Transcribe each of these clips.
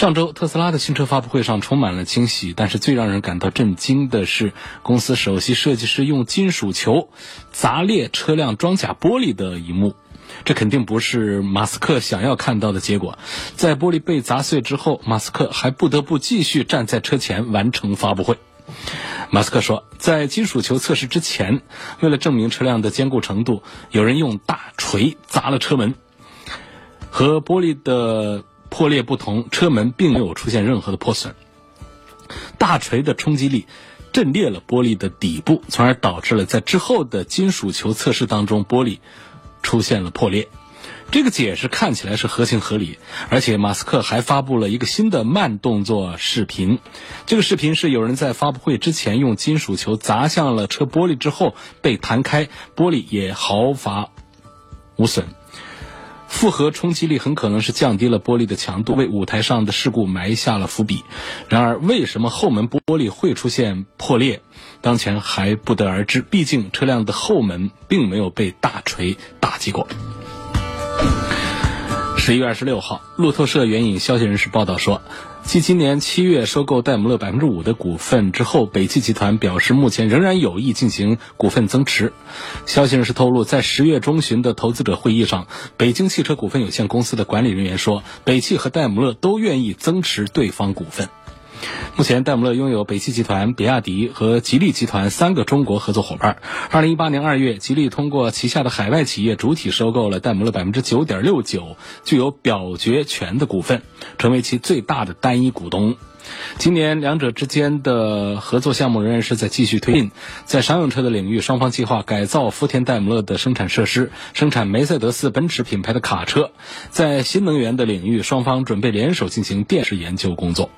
上周特斯拉的新车发布会上充满了惊喜，但是最让人感到震惊的是，公司首席设计师用金属球砸裂车辆装甲玻璃的一幕。这肯定不是马斯克想要看到的结果。在玻璃被砸碎之后，马斯克还不得不继续站在车前完成发布会。马斯克说，在金属球测试之前，为了证明车辆的坚固程度，有人用大锤砸了车门，和玻璃的。破裂不同，车门并没有出现任何的破损。大锤的冲击力震裂了玻璃的底部，从而导致了在之后的金属球测试当中玻璃出现了破裂。这个解释看起来是合情合理，而且马斯克还发布了一个新的慢动作视频。这个视频是有人在发布会之前用金属球砸向了车玻璃之后被弹开，玻璃也毫发无损。复合冲击力很可能是降低了玻璃的强度，为舞台上的事故埋下了伏笔。然而，为什么后门玻璃会出现破裂，当前还不得而知。毕竟，车辆的后门并没有被大锤打击过。十一月二十六号，路透社援引消息人士报道说。继今年七月收购戴姆勒百分之五的股份之后，北汽集团表示目前仍然有意进行股份增持。消息人士透露，在十月中旬的投资者会议上，北京汽车股份有限公司的管理人员说，北汽和戴姆勒都愿意增持对方股份。目前，戴姆勒拥有北汽集团、比亚迪和吉利集团三个中国合作伙伴。二零一八年二月，吉利通过旗下的海外企业主体收购了戴姆勒百分之九点六九具有表决权的股份，成为其最大的单一股东。今年，两者之间的合作项目仍然是在继续推进。在商用车的领域，双方计划改造福田戴姆勒的生产设施，生产梅赛德斯奔驰品牌的卡车。在新能源的领域，双方准备联手进行电池研究工作。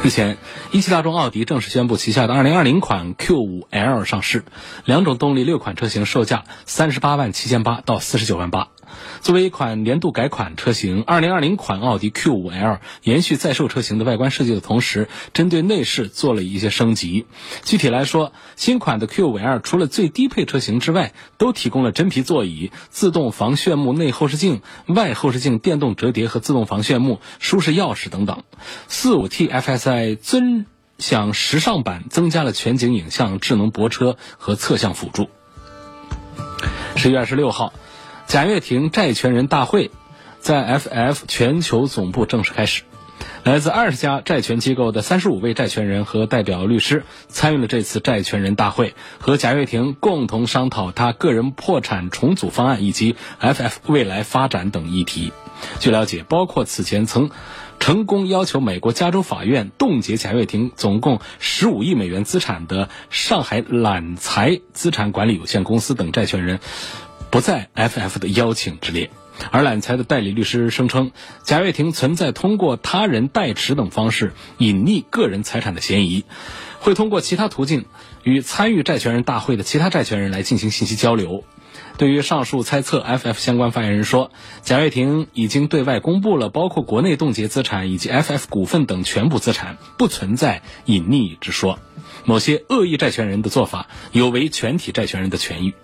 日前，一汽大众奥迪正式宣布旗下的2020款 Q5L 上市，两种动力六款车型售价三十八万七千八到四十九万八。作为一款年度改款车型，2020款奥迪 Q5L 延续在售车型的外观设计的同时，针对内饰做了一些升级。具体来说，新款的 Q5L 除了最低配车型之外，都提供了真皮座椅、自动防眩目内后视镜、外后视镜电动折叠和自动防眩目、舒适钥匙等等。45T FSI 尊享时尚版增加了全景影像、智能泊车和侧向辅助。十月二十六号。贾跃亭债权人大会在 FF 全球总部正式开始，来自二十家债权机构的三十五位债权人和代表律师参与了这次债权人大会，和贾跃亭共同商讨他个人破产重组方案以及 FF 未来发展等议题。据了解，包括此前曾成功要求美国加州法院冻结贾跃亭总共十五亿美元资产的上海揽财资产管理有限公司等债权人。不在 FF 的邀请之列，而揽财的代理律师声称，贾跃亭存在通过他人代持等方式隐匿个人财产的嫌疑，会通过其他途径与参与债权人大会的其他债权人来进行信息交流。对于上述猜测，FF 相关发言人说，贾跃亭已经对外公布了包括国内冻结资产以及 FF 股份等全部资产，不存在隐匿之说。某些恶意债权人的做法有违全体债权人的权益。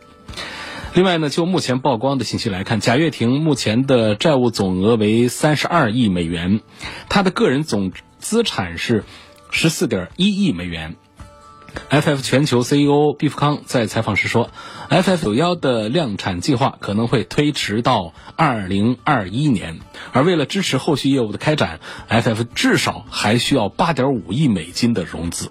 另外呢，就目前曝光的信息来看，贾跃亭目前的债务总额为三十二亿美元，他的个人总资产是十四点一亿美元。FF 全球 CEO 毕福康在采访时说，FF 九幺的量产计划可能会推迟到二零二一年，而为了支持后续业务的开展，FF 至少还需要八点五亿美金的融资。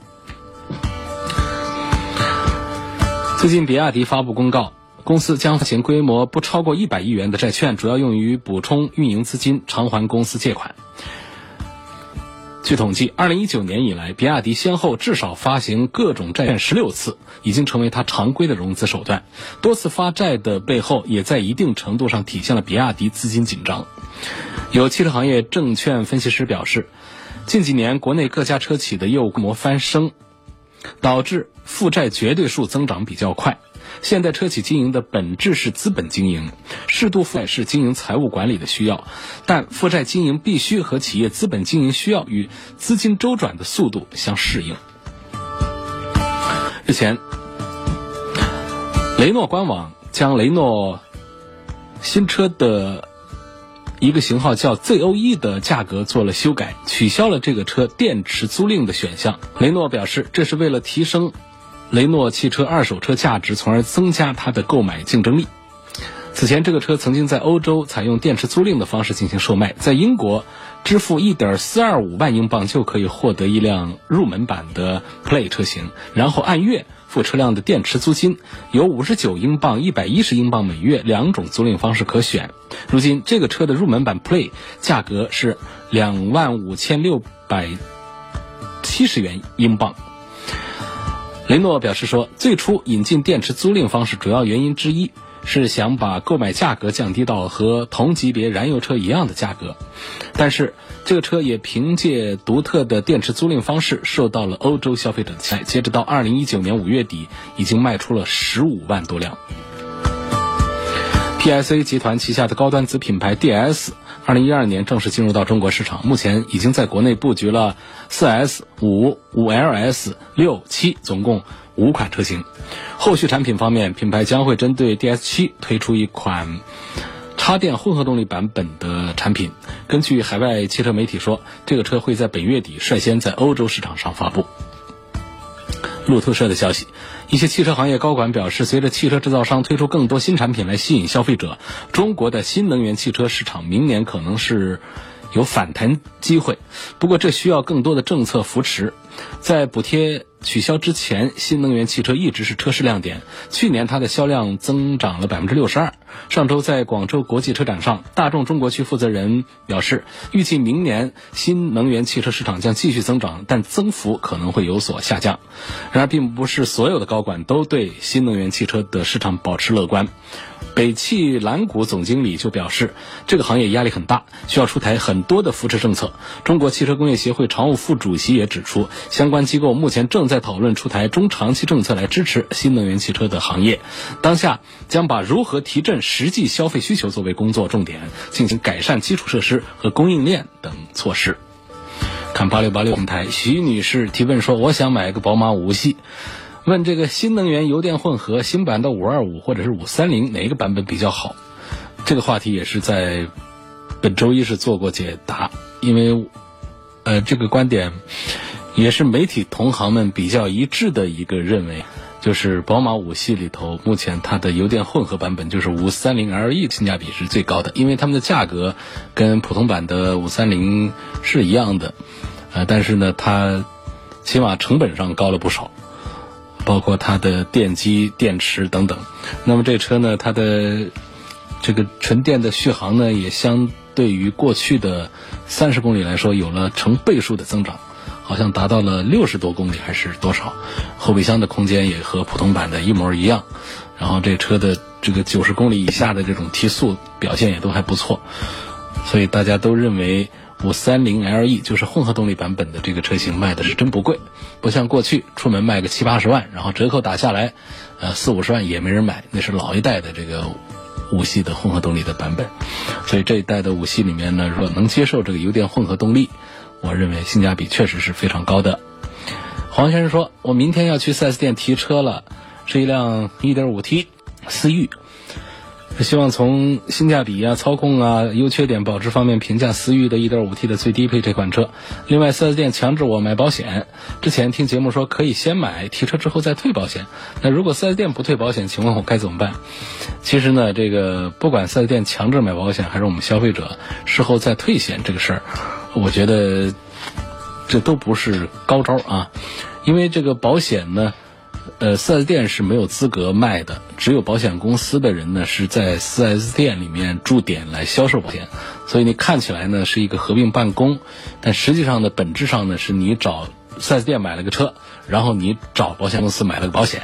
最近，比亚迪发布公告。公司将发行规模不超过一百亿元的债券，主要用于补充运营资金，偿还公司借款。据统计，二零一九年以来，比亚迪先后至少发行各种债券十六次，已经成为它常规的融资手段。多次发债的背后，也在一定程度上体现了比亚迪资金紧张。有汽车行业证券分析师表示，近几年国内各家车企的业务规模翻升，导致负债绝对数增长比较快。现代车企经营的本质是资本经营，适度负债是经营财务管理的需要，但负债经营必须和企业资本经营需要与资金周转的速度相适应。日前，雷诺官网将雷诺新车的一个型号叫 ZO1 的价格做了修改，取消了这个车电池租赁的选项。雷诺表示，这是为了提升。雷诺汽车二手车价值，从而增加它的购买竞争力。此前，这个车曾经在欧洲采用电池租赁的方式进行售卖，在英国支付一点四二五万英镑就可以获得一辆入门版的 Play 车型，然后按月付车辆的电池租金，有五十九英镑、一百一十英镑每月两种租赁方式可选。如今，这个车的入门版 Play 价格是两万五千六百七十元英镑。雷诺表示说，最初引进电池租赁方式主要原因之一是想把购买价格降低到和同级别燃油车一样的价格，但是这个车也凭借独特的电池租赁方式受到了欧洲消费者的青睐。截止到二零一九年五月底，已经卖出了十五万多辆。PSA 集团旗下的高端子品牌 DS。二零一二年正式进入到中国市场，目前已经在国内布局了四 S、五、五 LS、六、七，总共五款车型。后续产品方面，品牌将会针对 DS 七推出一款插电混合动力版本的产品。根据海外汽车媒体说，这个车会在本月底率先在欧洲市场上发布。路透社的消息，一些汽车行业高管表示，随着汽车制造商推出更多新产品来吸引消费者，中国的新能源汽车市场明年可能是有反弹机会。不过，这需要更多的政策扶持，在补贴。取消之前，新能源汽车一直是车市亮点。去年它的销量增长了百分之六十二。上周在广州国际车展上，大众中国区负责人表示，预计明年新能源汽车市场将继续增长，但增幅可能会有所下降。然而，并不是所有的高管都对新能源汽车的市场保持乐观。北汽蓝谷总经理就表示，这个行业压力很大，需要出台很多的扶持政策。中国汽车工业协会常务副主席也指出，相关机构目前正在讨论出台中长期政策来支持新能源汽车的行业。当下将把如何提振实际消费需求作为工作重点，进行改善基础设施和供应链等措施。看八六八六平台，徐女士提问说：“我想买个宝马五系。”问这个新能源油电混合新版的五二五或者是五三零哪一个版本比较好？这个话题也是在本周一是做过解答，因为呃这个观点也是媒体同行们比较一致的一个认为，就是宝马五系里头目前它的油电混合版本就是五三零 LE 性价比是最高的，因为它们的价格跟普通版的五三零是一样的，呃但是呢它起码成本上高了不少。包括它的电机、电池等等，那么这车呢，它的这个纯电的续航呢，也相对于过去的三十公里来说，有了成倍数的增长，好像达到了六十多公里还是多少？后备箱的空间也和普通版的一模一样，然后这车的这个九十公里以下的这种提速表现也都还不错，所以大家都认为。五三零 LE 就是混合动力版本的这个车型卖的是真不贵，不像过去出门卖个七八十万，然后折扣打下来，呃四五十万也没人买，那是老一代的这个五系的混合动力的版本。所以这一代的五系里面呢，如果能接受这个油电混合动力，我认为性价比确实是非常高的。黄先生说：“我明天要去 4S 店提车了，是一辆 1.5T 思域。”希望从性价比啊、操控啊、优缺点、保值方面评价思域的 1.5T 的最低配这款车。另外，4S 店强制我买保险，之前听节目说可以先买提车之后再退保险。那如果 4S 店不退保险，请问我该怎么办？其实呢，这个不管 4S 店强制买保险，还是我们消费者事后再退险这个事儿，我觉得这都不是高招啊，因为这个保险呢。呃，4S 店是没有资格卖的，只有保险公司的人呢是在 4S 店里面驻点来销售保险，所以你看起来呢是一个合并办公，但实际上呢本质上呢是你找 4S 店买了个车，然后你找保险公司买了个保险，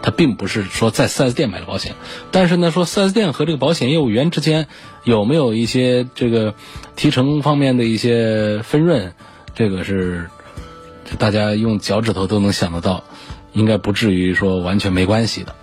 它并不是说在 4S 店买了保险。但是呢，说 4S 店和这个保险业务员之间有没有一些这个提成方面的一些分润，这个是大家用脚趾头都能想得到，应该不至于说完全没关系的。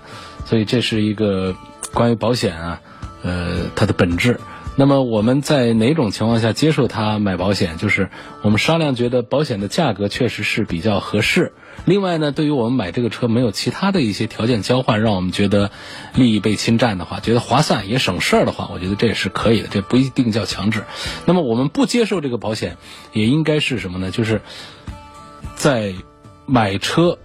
所以这是一个关于保险啊，呃，它的本质。那么我们在哪种情况下接受他买保险？就是我们商量觉得保险的价格确实是比较合适。另外呢，对于我们买这个车没有其他的一些条件交换，让我们觉得利益被侵占的话，觉得划算也省事儿的话，我觉得这也是可以的。这不一定叫强制。那么我们不接受这个保险，也应该是什么呢？就是在买车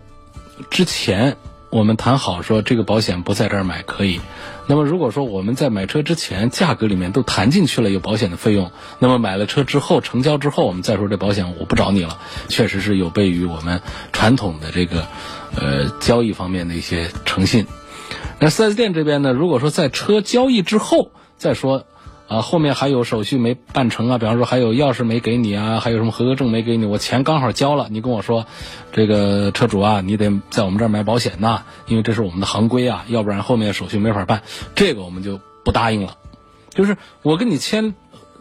之前，我们谈好说这个保险不在这儿买可以。那么如果说我们在买车之前价格里面都谈进去了有保险的费用，那么买了车之后成交之后，我们再说这保险我不找你了，确实是有悖于我们传统的这个呃交易方面的一些诚信。那 4S 店这边呢，如果说在车交易之后再说。啊，后面还有手续没办成啊，比方说还有钥匙没给你啊，还有什么合格证没给你，我钱刚好交了，你跟我说，这个车主啊，你得在我们这儿买保险呐，因为这是我们的行规啊，要不然后面手续没法办，这个我们就不答应了。就是我跟你签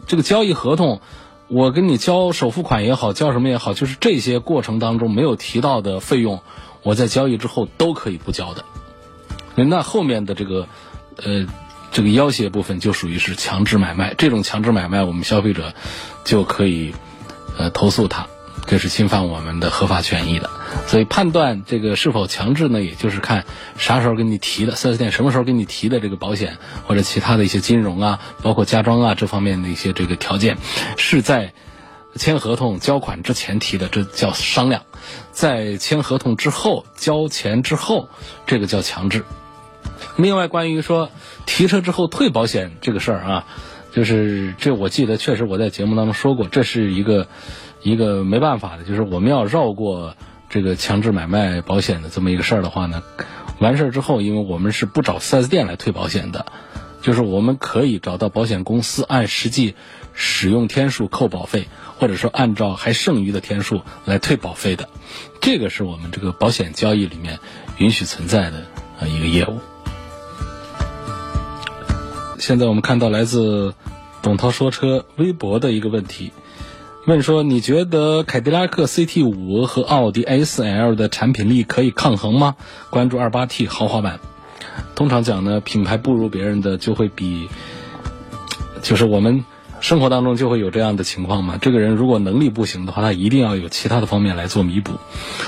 这个交易合同，我跟你交首付款也好，交什么也好，就是这些过程当中没有提到的费用，我在交易之后都可以不交的。那后面的这个，呃。这个要挟部分就属于是强制买卖，这种强制买卖，我们消费者就可以呃投诉他，这是侵犯我们的合法权益的。所以判断这个是否强制呢，也就是看啥时候给你提的四 S 店什么时候给你提的这个保险或者其他的一些金融啊，包括家装啊这方面的一些这个条件，是在签合同交款之前提的，这叫商量；在签合同之后交钱之后，这个叫强制。另外，关于说提车之后退保险这个事儿啊，就是这我记得确实我在节目当中说过，这是一个一个没办法的，就是我们要绕过这个强制买卖保险的这么一个事儿的话呢，完事儿之后，因为我们是不找 4S 店来退保险的，就是我们可以找到保险公司按实际使用天数扣保费，或者说按照还剩余的天数来退保费的，这个是我们这个保险交易里面允许存在的啊一个业务。现在我们看到来自董涛说车微博的一个问题，问说你觉得凯迪拉克 CT 五和奥迪 A4L 的产品力可以抗衡吗？关注二八 T 豪华版。通常讲呢，品牌不如别人的就会比，就是我们。生活当中就会有这样的情况嘛？这个人如果能力不行的话，他一定要有其他的方面来做弥补。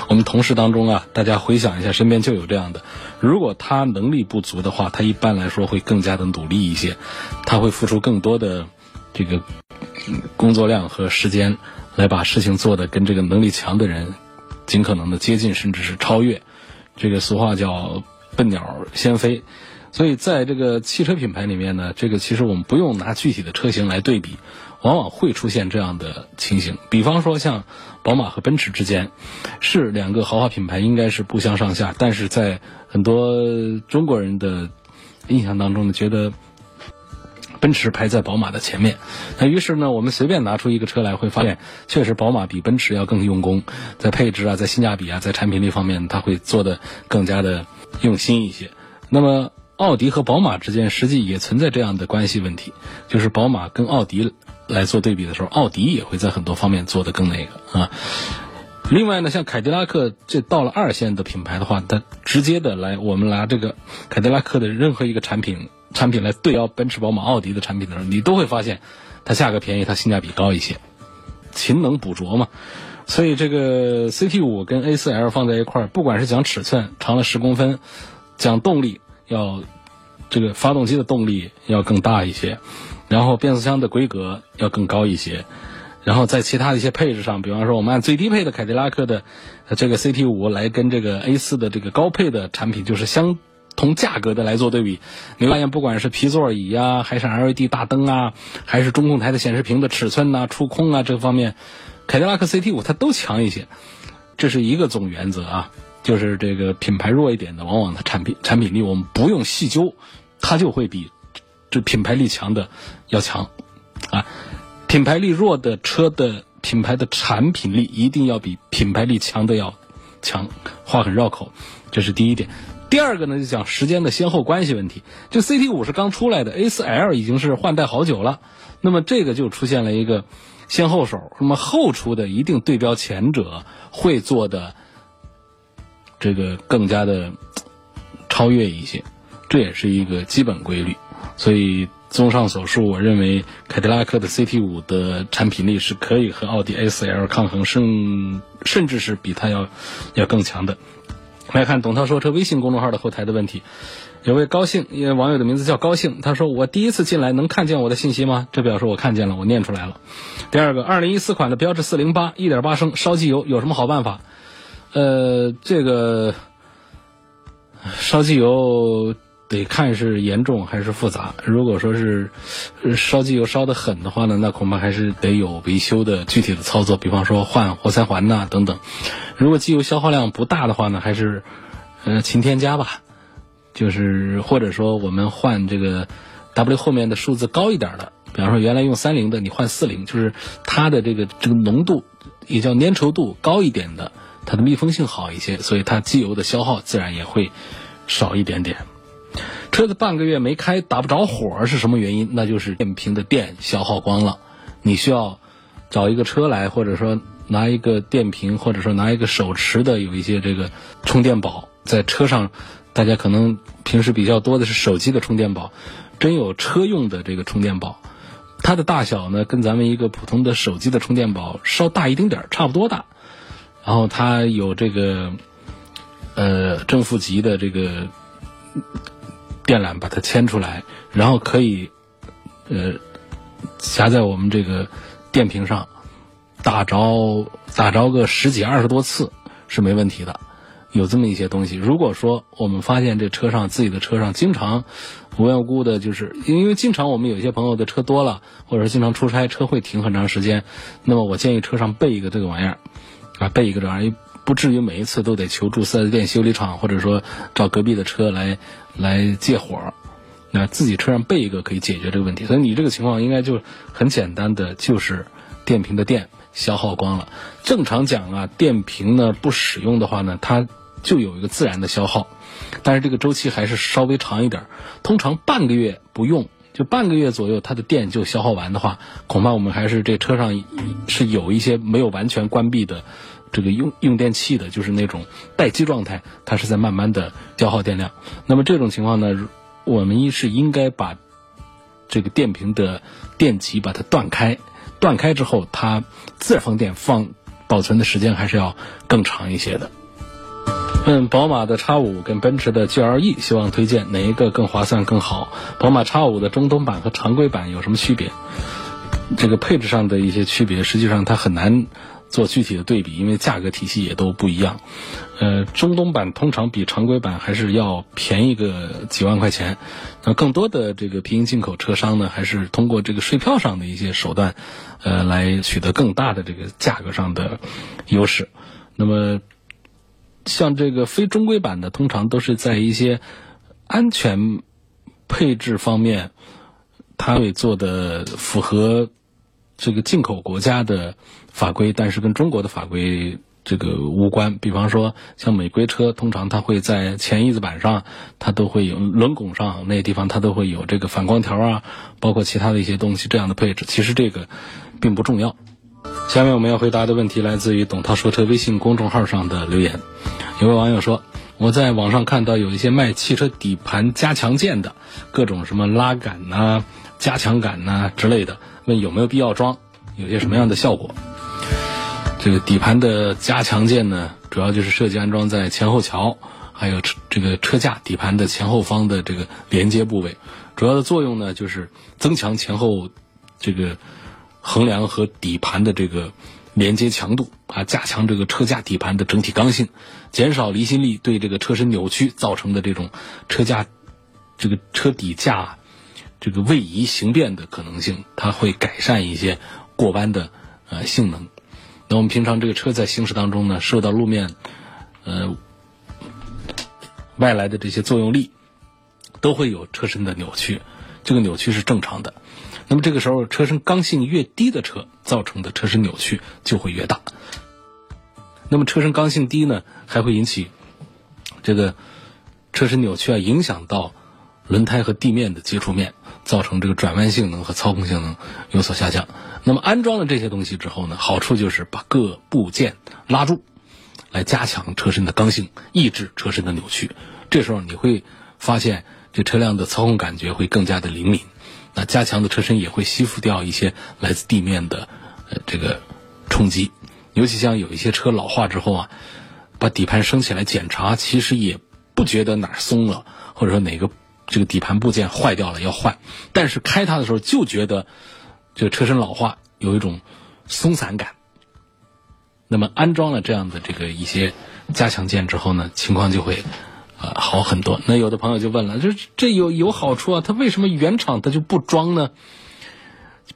我们同事当中啊，大家回想一下，身边就有这样的。如果他能力不足的话，他一般来说会更加的努力一些，他会付出更多的这个工作量和时间，来把事情做的跟这个能力强的人尽可能的接近，甚至是超越。这个俗话叫“笨鸟先飞”。所以，在这个汽车品牌里面呢，这个其实我们不用拿具体的车型来对比，往往会出现这样的情形。比方说，像宝马和奔驰之间，是两个豪华品牌，应该是不相上下。但是在很多中国人的印象当中呢，觉得奔驰排在宝马的前面。那于是呢，我们随便拿出一个车来，会发现确实宝马比奔驰要更用功，在配置啊，在性价比啊，在产品力方面，它会做的更加的用心一些。那么。奥迪和宝马之间实际也存在这样的关系问题，就是宝马跟奥迪来做对比的时候，奥迪也会在很多方面做得更那个啊。另外呢，像凯迪拉克这到了二线的品牌的话，它直接的来我们拿这个凯迪拉克的任何一个产品产品来对标奔驰、宝马、奥迪的产品的时候，你都会发现它价格便宜，它性价比高一些，勤能补拙嘛。所以这个 CT 五跟 A4L 放在一块儿，不管是讲尺寸长了十公分，讲动力。要这个发动机的动力要更大一些，然后变速箱的规格要更高一些，然后在其他的一些配置上，比方说我们按最低配的凯迪拉克的这个 CT 五来跟这个 A 四的这个高配的产品，就是相同价格的来做对比，你发现不管是皮座椅啊，还是 LED 大灯啊，还是中控台的显示屏的尺寸呐、触控啊这方面，凯迪拉克 CT 五它都强一些，这是一个总原则啊。就是这个品牌弱一点的，往往它产品产品力我们不用细究，它就会比这品牌力强的要强啊。品牌力弱的车的品牌的产品力一定要比品牌力强的要强，话很绕口，这是第一点。第二个呢，就讲时间的先后关系问题。就 CT 五是刚出来的，A4L 已经是换代好久了，那么这个就出现了一个先后手。那么后出的一定对标前者，会做的这个更加的超越一些，这也是一个基本规律。所以综上所述，我认为凯迪拉克的 CT 五的产品力是可以和奥迪 A4L 抗衡，甚甚至是比它要要更强的。来看董涛说车微信公众号的后台的问题，有位高兴，因为网友的名字叫高兴，他说我第一次进来能看见我的信息吗？这表示我看见了，我念出来了。第二个，二零一四款的标致四零八一点八升烧机油有什么好办法？呃，这个烧机油得看是严重还是复杂。如果说是烧机油烧得狠的话呢，那恐怕还是得有维修的具体的操作，比方说换活塞环呐等等。如果机油消耗量不大的话呢，还是呃勤添加吧，就是或者说我们换这个 W 后面的数字高一点的，比方说原来用三零的，你换四零，就是它的这个这个浓度也叫粘稠度高一点的，它的密封性好一些，所以它机油的消耗自然也会少一点点。车子半个月没开打不着火是什么原因？那就是电瓶的电消耗光了，你需要找一个车来，或者说。拿一个电瓶，或者说拿一个手持的，有一些这个充电宝，在车上，大家可能平时比较多的是手机的充电宝，真有车用的这个充电宝，它的大小呢，跟咱们一个普通的手机的充电宝稍大一丁点儿，差不多大，然后它有这个呃正负极的这个电缆把它牵出来，然后可以呃夹在我们这个电瓶上。打着打着个十几二十多次是没问题的，有这么一些东西。如果说我们发现这车上自己的车上经常无缘无故的，就是因为经常我们有些朋友的车多了，或者经常出差，车会停很长时间，那么我建议车上备一个这个玩意儿，啊，备一个这玩意儿，不至于每一次都得求助四 S 店修理厂，或者说找隔壁的车来来借火。那自己车上备一个可以解决这个问题。所以你这个情况应该就很简单的，就是电瓶的电。消耗光了，正常讲啊，电瓶呢不使用的话呢，它就有一个自然的消耗，但是这个周期还是稍微长一点。通常半个月不用，就半个月左右，它的电就消耗完的话，恐怕我们还是这车上是有一些没有完全关闭的这个用用电器的，就是那种待机状态，它是在慢慢的消耗电量。那么这种情况呢，我们一是应该把这个电瓶的电极把它断开。断开之后，它自然放电放保存的时间还是要更长一些的。问宝马的 X 五跟奔驰的 GLE，希望推荐哪一个更划算更好？宝马 X 五的中东版和常规版有什么区别？这个配置上的一些区别，实际上它很难。做具体的对比，因为价格体系也都不一样。呃，中东版通常比常规版还是要便宜个几万块钱。那更多的这个平行进口车商呢，还是通过这个税票上的一些手段，呃，来取得更大的这个价格上的优势。那么，像这个非中规版的，通常都是在一些安全配置方面，它会做的符合这个进口国家的。法规，但是跟中国的法规这个无关。比方说，像美规车，通常它会在前翼子板上，它都会有轮拱上那些地方，它都会有这个反光条啊，包括其他的一些东西这样的配置。其实这个并不重要。下面我们要回答的问题来自于董涛说车微信公众号上的留言。有位网友说，我在网上看到有一些卖汽车底盘加强件的，各种什么拉杆呐、加强杆呐之类的，问有没有必要装，有些什么样的效果？这个底盘的加强件呢，主要就是设计安装在前后桥，还有这个车架底盘的前后方的这个连接部位。主要的作用呢，就是增强前后这个横梁和底盘的这个连接强度啊，加强这个车架底盘的整体刚性，减少离心力对这个车身扭曲造成的这种车架这个车底架这个位移形变的可能性，它会改善一些过弯的呃性能。那我们平常这个车在行驶当中呢，受到路面，呃，外来的这些作用力，都会有车身的扭曲，这个扭曲是正常的。那么这个时候车身刚性越低的车造成的车身扭曲就会越大。那么车身刚性低呢，还会引起这个车身扭曲啊，影响到轮胎和地面的接触面，造成这个转弯性能和操控性能有所下降。那么安装了这些东西之后呢，好处就是把各部件拉住，来加强车身的刚性，抑制车身的扭曲。这时候你会发现，这车辆的操控感觉会更加的灵敏。那加强的车身也会吸附掉一些来自地面的呃这个冲击。尤其像有一些车老化之后啊，把底盘升起来检查，其实也不觉得哪儿松了，或者说哪个这个底盘部件坏掉了要换，但是开它的时候就觉得这个车身老化有一种松散感。那么安装了这样的这个一些加强件之后呢，情况就会呃好很多。那有的朋友就问了，这这有有好处啊，它为什么原厂它就不装呢？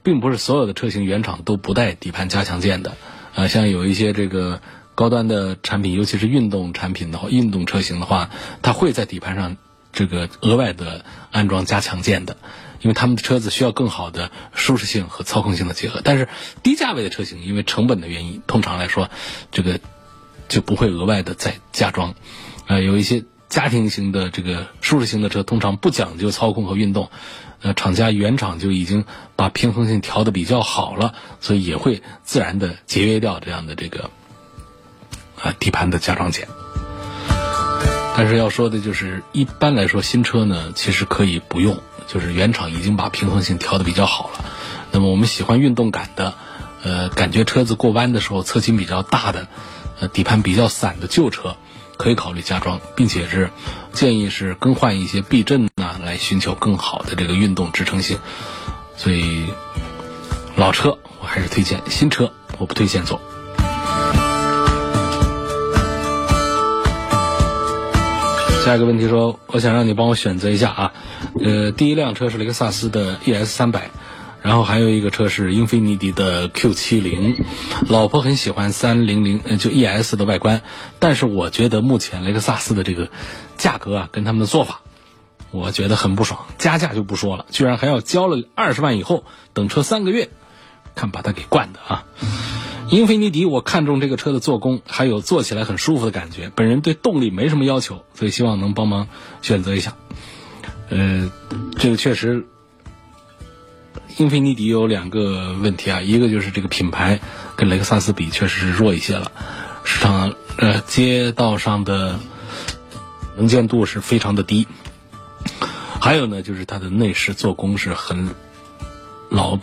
并不是所有的车型原厂都不带底盘加强件的。啊，像有一些这个高端的产品，尤其是运动产品的话，运动车型的话，它会在底盘上这个额外的安装加强件的，因为他们的车子需要更好的舒适性和操控性的结合。但是低价位的车型，因为成本的原因，通常来说，这个就不会额外的再加装。呃，有一些家庭型的这个舒适型的车，通常不讲究操控和运动。呃，厂家原厂就已经把平衡性调的比较好了，所以也会自然的节约掉这样的这个啊底盘的加装件。但是要说的就是，一般来说新车呢，其实可以不用，就是原厂已经把平衡性调的比较好了。那么我们喜欢运动感的，呃，感觉车子过弯的时候侧倾比较大的，呃，底盘比较散的旧车。可以考虑加装，并且是建议是更换一些避震呐，来寻求更好的这个运动支撑性。所以老车我还是推荐，新车我不推荐做。下一个问题说，我想让你帮我选择一下啊，呃，第一辆车是雷克萨斯的 ES 三百。然后还有一个车是英菲尼迪的 Q 七零，老婆很喜欢三零零，就 ES 的外观，但是我觉得目前雷克萨斯的这个价格啊，跟他们的做法，我觉得很不爽。加价就不说了，居然还要交了二十万以后等车三个月，看把它给惯的啊！英菲尼迪，我看中这个车的做工，还有坐起来很舒服的感觉。本人对动力没什么要求，所以希望能帮忙选择一下。呃，这个确实。英菲尼迪有两个问题啊，一个就是这个品牌跟雷克萨斯比确实是弱一些了，市场呃街道上的能见度是非常的低，还有呢就是它的内饰做工是很老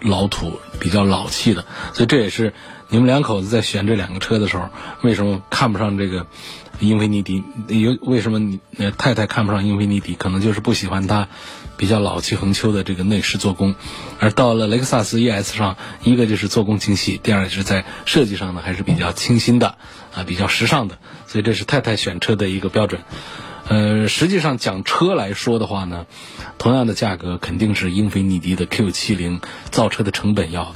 老土、比较老气的，所以这也是你们两口子在选这两个车的时候，为什么看不上这个英菲尼迪？有为什么你太太看不上英菲尼迪？可能就是不喜欢它。比较老气横秋的这个内饰做工，而到了雷克萨斯 ES 上，一个就是做工精细，第二个就是在设计上呢还是比较清新的，啊，比较时尚的，所以这是太太选车的一个标准。呃，实际上讲车来说的话呢，同样的价格肯定是英菲尼迪的 Q70 造车的成本要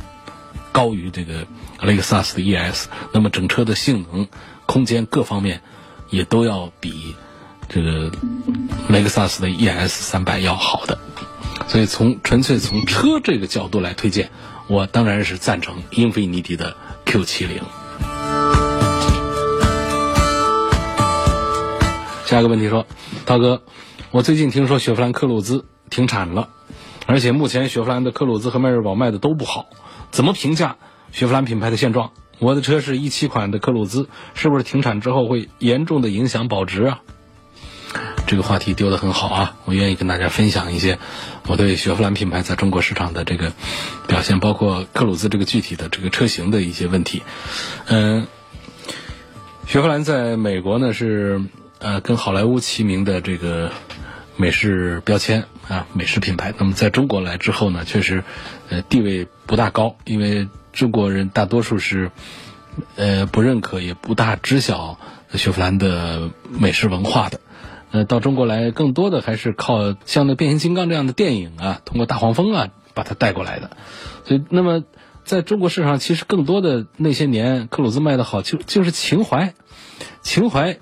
高于这个雷克萨斯的 ES 那么整车的性能、空间各方面也都要比这个雷克萨斯的 ES300 要好的，所以从纯粹从车这个角度来推荐，我当然是赞成英菲尼迪的 Q70。下一个问题说，涛哥，我最近听说雪佛兰科鲁兹停产了，而且目前雪佛兰的科鲁兹和迈锐宝卖的都不好，怎么评价雪佛兰品牌的现状？我的车是一七款的科鲁兹，是不是停产之后会严重的影响保值啊？这个话题丢的很好啊！我愿意跟大家分享一些我对雪佛兰品牌在中国市场的这个表现，包括克鲁兹这个具体的这个车型的一些问题。嗯，雪佛兰在美国呢是呃跟好莱坞齐名的这个美式标签啊，美式品牌。那么在中国来之后呢，确实呃地位不大高，因为中国人大多数是呃不认可也不大知晓雪佛兰的美式文化的。呃，到中国来更多的还是靠像那变形金刚这样的电影啊，通过大黄蜂啊把它带过来的。所以，那么在中国市场，其实更多的那些年，克鲁兹卖的好，就就是情怀，情怀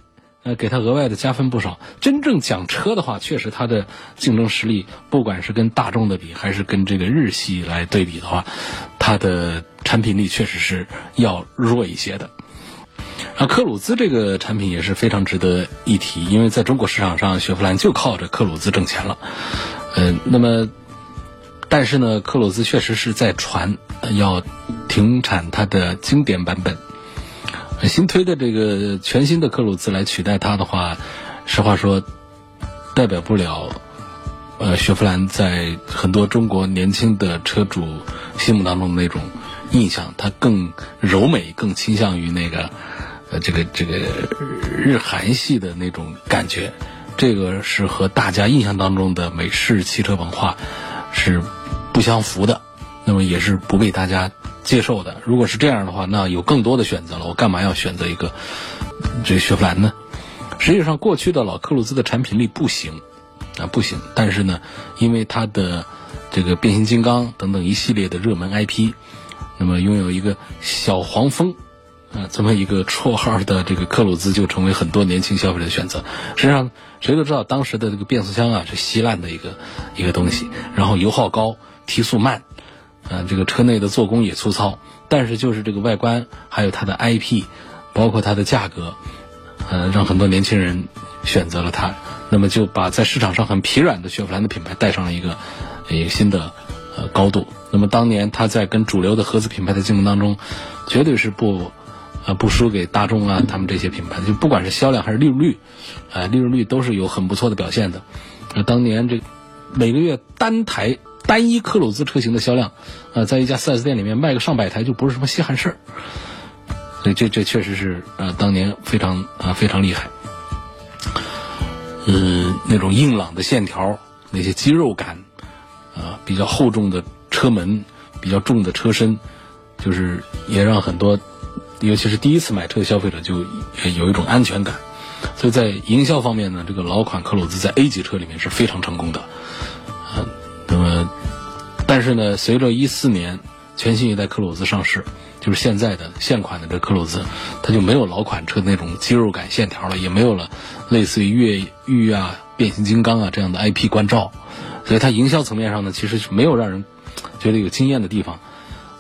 呃，给它额外的加分不少。真正讲车的话，确实它的竞争实力，不管是跟大众的比，还是跟这个日系来对比的话，它的产品力确实是要弱一些的。啊，克鲁兹这个产品也是非常值得一提，因为在中国市场上，雪佛兰就靠着克鲁兹挣钱了。嗯，那么，但是呢，克鲁兹确实是在传要停产它的经典版本。新推的这个全新的克鲁兹来取代它的话，实话说，代表不了呃雪佛兰在很多中国年轻的车主心目当中的那种印象，它更柔美，更倾向于那个呃这个这个日韩系的那种感觉，这个是和大家印象当中的美式汽车文化是不相符的，那么也是不被大家。接受的，如果是这样的话，那有更多的选择了。我干嘛要选择一个这个雪佛兰呢？实际上，过去的老克鲁兹的产品力不行啊，不行。但是呢，因为它的这个变形金刚等等一系列的热门 IP，那么拥有一个小黄蜂啊这么一个绰号的这个克鲁兹，就成为很多年轻消费者的选择。实际上，谁都知道当时的这个变速箱啊是稀烂的一个一个东西，然后油耗高，提速慢。啊，这个车内的做工也粗糙，但是就是这个外观，还有它的 IP，包括它的价格，呃，让很多年轻人选择了它。那么就把在市场上很疲软的雪佛兰的品牌带上了一个一个新的呃高度。那么当年它在跟主流的合资品牌的竞争当中，绝对是不呃不输给大众啊，他们这些品牌。就不管是销量还是利润率，呃，利润率都是有很不错的表现的。那当年这每个月单台。单一克鲁兹车型的销量，呃，在一家 4S 店里面卖个上百台就不是什么稀罕事儿，所以这这确实是呃当年非常啊非常厉害，嗯，那种硬朗的线条，那些肌肉感，啊，比较厚重的车门，比较重的车身，就是也让很多，尤其是第一次买车的消费者就有一种安全感，所以在营销方面呢，这个老款克鲁兹在 A 级车里面是非常成功的，但是呢，随着一四年全新一代克鲁兹上市，就是现在的现款的这克鲁兹，它就没有老款车那种肌肉感线条了，也没有了类似于越狱啊、变形金刚啊这样的 IP 关照，所以它营销层面上呢，其实是没有让人觉得有惊艳的地方。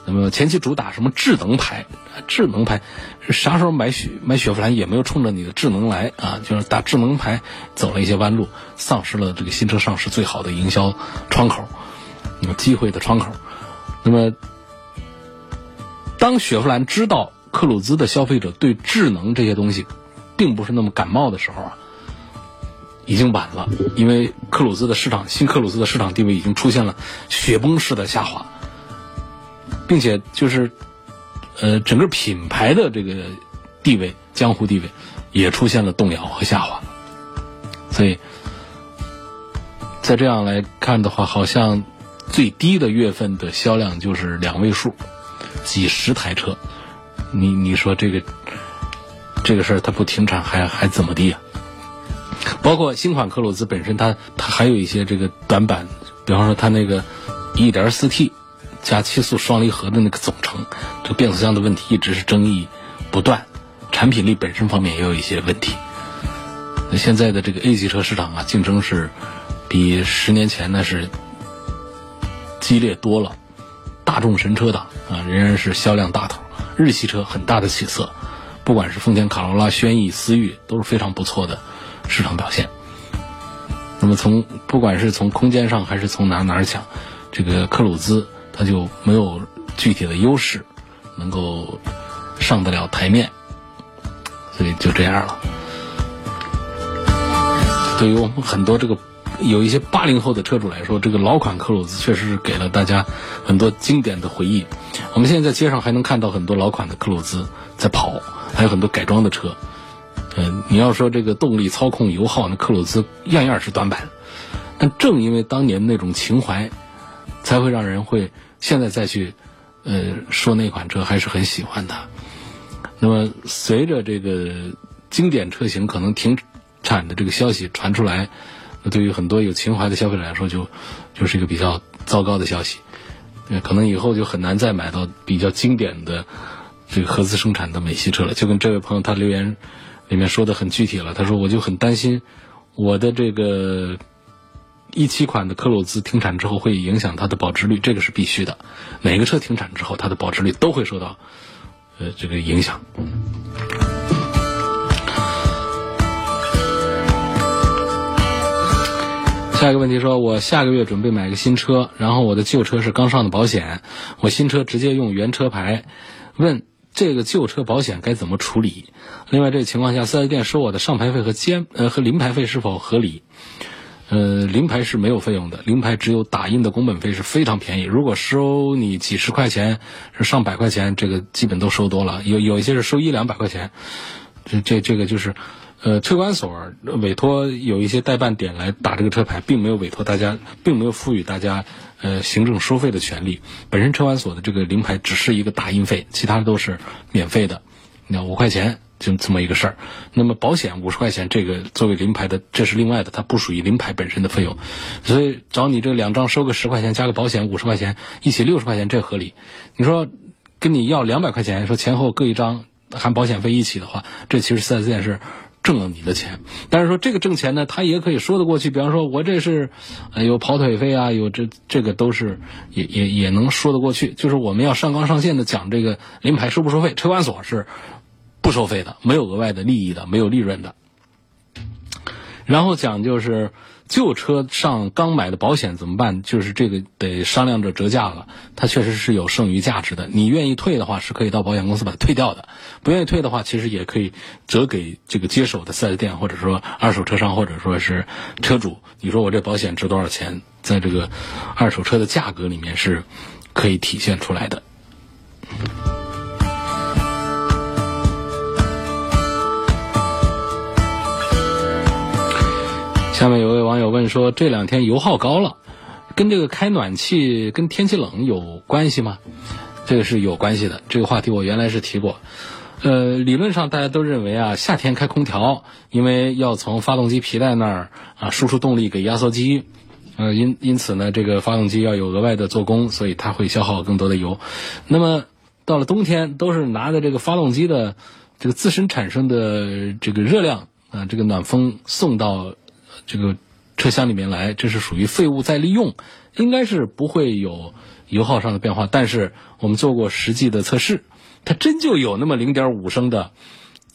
那么前期主打什么智能牌，智能牌是啥时候买雪买雪佛兰也没有冲着你的智能来啊，就是打智能牌走了一些弯路，丧失了这个新车上市最好的营销窗口。有机会的窗口。那么，当雪佛兰知道克鲁兹的消费者对智能这些东西并不是那么感冒的时候啊，已经晚了。因为克鲁兹的市场，新克鲁兹的市场地位已经出现了雪崩式的下滑，并且就是呃整个品牌的这个地位、江湖地位也出现了动摇和下滑。所以，在这样来看的话，好像。最低的月份的销量就是两位数，几十台车，你你说这个这个事儿它不停产还还怎么地啊？包括新款克鲁兹本身，它它还有一些这个短板，比方说它那个 1.4T 加七速双离合的那个总成，这变速箱的问题一直是争议不断，产品力本身方面也有一些问题。那现在的这个 A 级车市场啊，竞争是比十年前那是。激烈多了，大众神车党啊仍然是销量大头，日系车很大的起色，不管是丰田卡罗拉、轩逸、思域都是非常不错的市场表现。那么从不管是从空间上还是从哪哪讲，这个克鲁兹它就没有具体的优势能够上得了台面，所以就这样了。对于我们很多这个。有一些八零后的车主来说，这个老款克鲁兹确实是给了大家很多经典的回忆。我们现在在街上还能看到很多老款的克鲁兹在跑，还有很多改装的车。嗯，你要说这个动力、操控、油耗，那克鲁兹样样是短板。但正因为当年那种情怀，才会让人会现在再去呃说那款车还是很喜欢它。那么随着这个经典车型可能停产的这个消息传出来。对于很多有情怀的消费者来说，就就是一个比较糟糕的消息。可能以后就很难再买到比较经典的这个合资生产的美系车了。就跟这位朋友他留言里面说的很具体了。他说我就很担心我的这个一七款的科鲁兹停产之后会影响它的保值率，这个是必须的。哪个车停产之后，它的保值率都会受到呃这个影响。下一个问题说，我下个月准备买个新车，然后我的旧车是刚上的保险，我新车直接用原车牌，问这个旧车保险该怎么处理？另外，这个情况下，四 S 店收我的上牌费和兼呃和临牌费是否合理？呃，临牌是没有费用的，临牌只有打印的工本费是非常便宜。如果收你几十块钱，是上百块钱，这个基本都收多了。有有一些是收一两百块钱，这这这个就是。呃，车管所委托有一些代办点来打这个车牌，并没有委托大家，并没有赋予大家呃行政收费的权利。本身车管所的这个临牌只是一个打印费，其他都是免费的，那五块钱就这么一个事儿。那么保险五十块钱，这个作为临牌的，这是另外的，它不属于临牌本身的费用。所以找你这两张收个十块钱，加个保险五十块钱，一起六十块钱，这合理。你说跟你要两百块钱，说前后各一张含保险费一起的话，这其实四 S 店是。挣了你的钱，但是说这个挣钱呢，他也可以说得过去。比方说，我这是，有跑腿费啊，有这这个都是也也也能说得过去。就是我们要上纲上线的讲这个临牌收不收费，车管所是不收费的，没有额外的利益的，没有利润的。然后讲就是。旧车上刚买的保险怎么办？就是这个得商量着折价了。它确实是有剩余价值的。你愿意退的话，是可以到保险公司把它退掉的；不愿意退的话，其实也可以折给这个接手的四 S 店，或者说二手车商，或者说是车主。你说我这保险值多少钱？在这个二手车的价格里面是可以体现出来的。下面有位网友问说：“这两天油耗高了，跟这个开暖气、跟天气冷有关系吗？”这个是有关系的。这个话题我原来是提过。呃，理论上大家都认为啊，夏天开空调，因为要从发动机皮带那儿啊输出动力给压缩机，呃，因因此呢，这个发动机要有额外的做工，所以它会消耗更多的油。那么到了冬天，都是拿着这个发动机的这个自身产生的这个热量啊，这个暖风送到。这个车厢里面来，这是属于废物再利用，应该是不会有油耗上的变化。但是我们做过实际的测试，它真就有那么零点五升的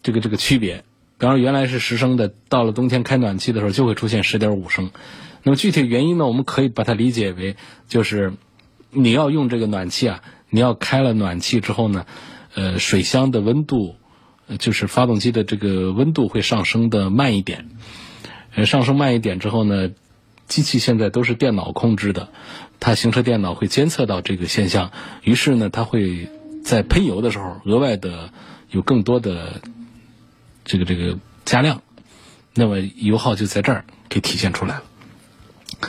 这个这个区别。比方说原来是十升的，到了冬天开暖气的时候就会出现十点五升。那么具体原因呢，我们可以把它理解为就是你要用这个暖气啊，你要开了暖气之后呢，呃，水箱的温度，就是发动机的这个温度会上升的慢一点。呃，上升慢一点之后呢，机器现在都是电脑控制的，它行车电脑会监测到这个现象，于是呢，它会在喷油的时候额外的有更多的这个这个加量，那么油耗就在这儿给体现出来了。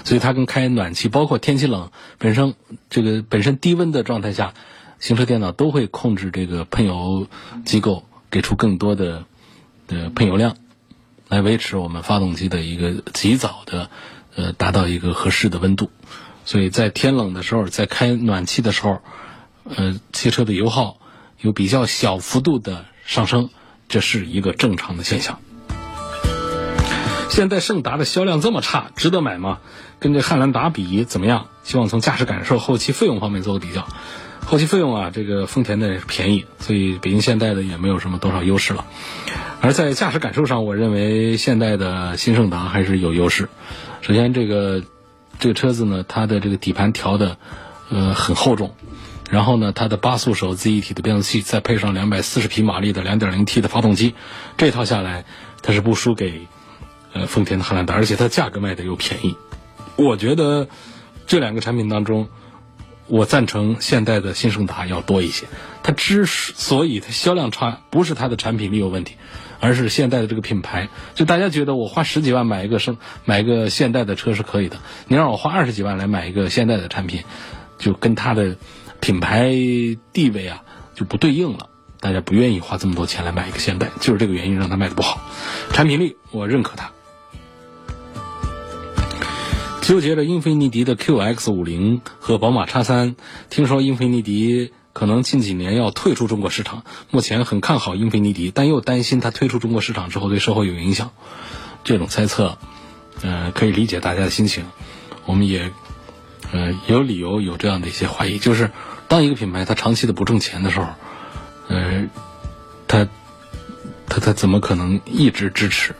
所以它跟开暖气，包括天气冷本身这个本身低温的状态下，行车电脑都会控制这个喷油机构给出更多的的喷油量。来维持我们发动机的一个及早的，呃，达到一个合适的温度，所以在天冷的时候，在开暖气的时候，呃，汽车的油耗有比较小幅度的上升，这是一个正常的现象。现在胜达的销量这么差，值得买吗？跟这汉兰达比怎么样？希望从驾驶感受、后期费用方面做个比较。后期费用啊，这个丰田的便宜，所以北京现代的也没有什么多少优势了。而在驾驶感受上，我认为现代的新胜达还是有优势。首先，这个这个车子呢，它的这个底盘调的呃很厚重，然后呢，它的八速手自一体的变速器，再配上两百四十匹马力的两点零 T 的发动机，这套下来，它是不输给呃丰田的汉兰达，而且它价格卖的又便宜。我觉得这两个产品当中。我赞成现代的新胜达要多一些。它之所以它销量差，不是它的产品力有问题，而是现代的这个品牌。就大家觉得我花十几万买一个生买一个现代的车是可以的，你让我花二十几万来买一个现代的产品，就跟它的品牌地位啊就不对应了。大家不愿意花这么多钱来买一个现代，就是这个原因让它卖的不好。产品力我认可它。纠结着英菲尼迪的 QX 五零和宝马 X 三，听说英菲尼迪可能近几年要退出中国市场。目前很看好英菲尼迪，但又担心它退出中国市场之后对社会有影响。这种猜测，呃，可以理解大家的心情。我们也，呃，有理由有这样的一些怀疑，就是当一个品牌它长期的不挣钱的时候，呃，它，它它怎么可能一直支持？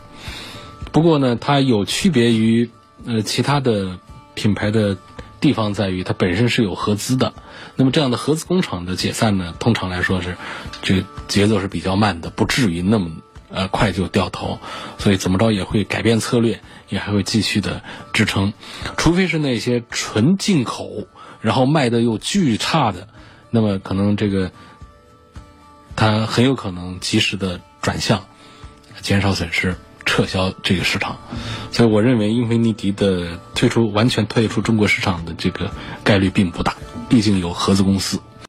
不过呢，它有区别于呃其他的品牌的地方在于，它本身是有合资的。那么这样的合资工厂的解散呢，通常来说是这个节奏是比较慢的，不至于那么呃快就掉头。所以怎么着也会改变策略，也还会继续的支撑。除非是那些纯进口，然后卖的又巨差的，那么可能这个它很有可能及时的转向，减少损失。撤销这个市场，所以我认为英菲尼迪的退出完全退出中国市场的这个概率并不大，毕竟有合资公司。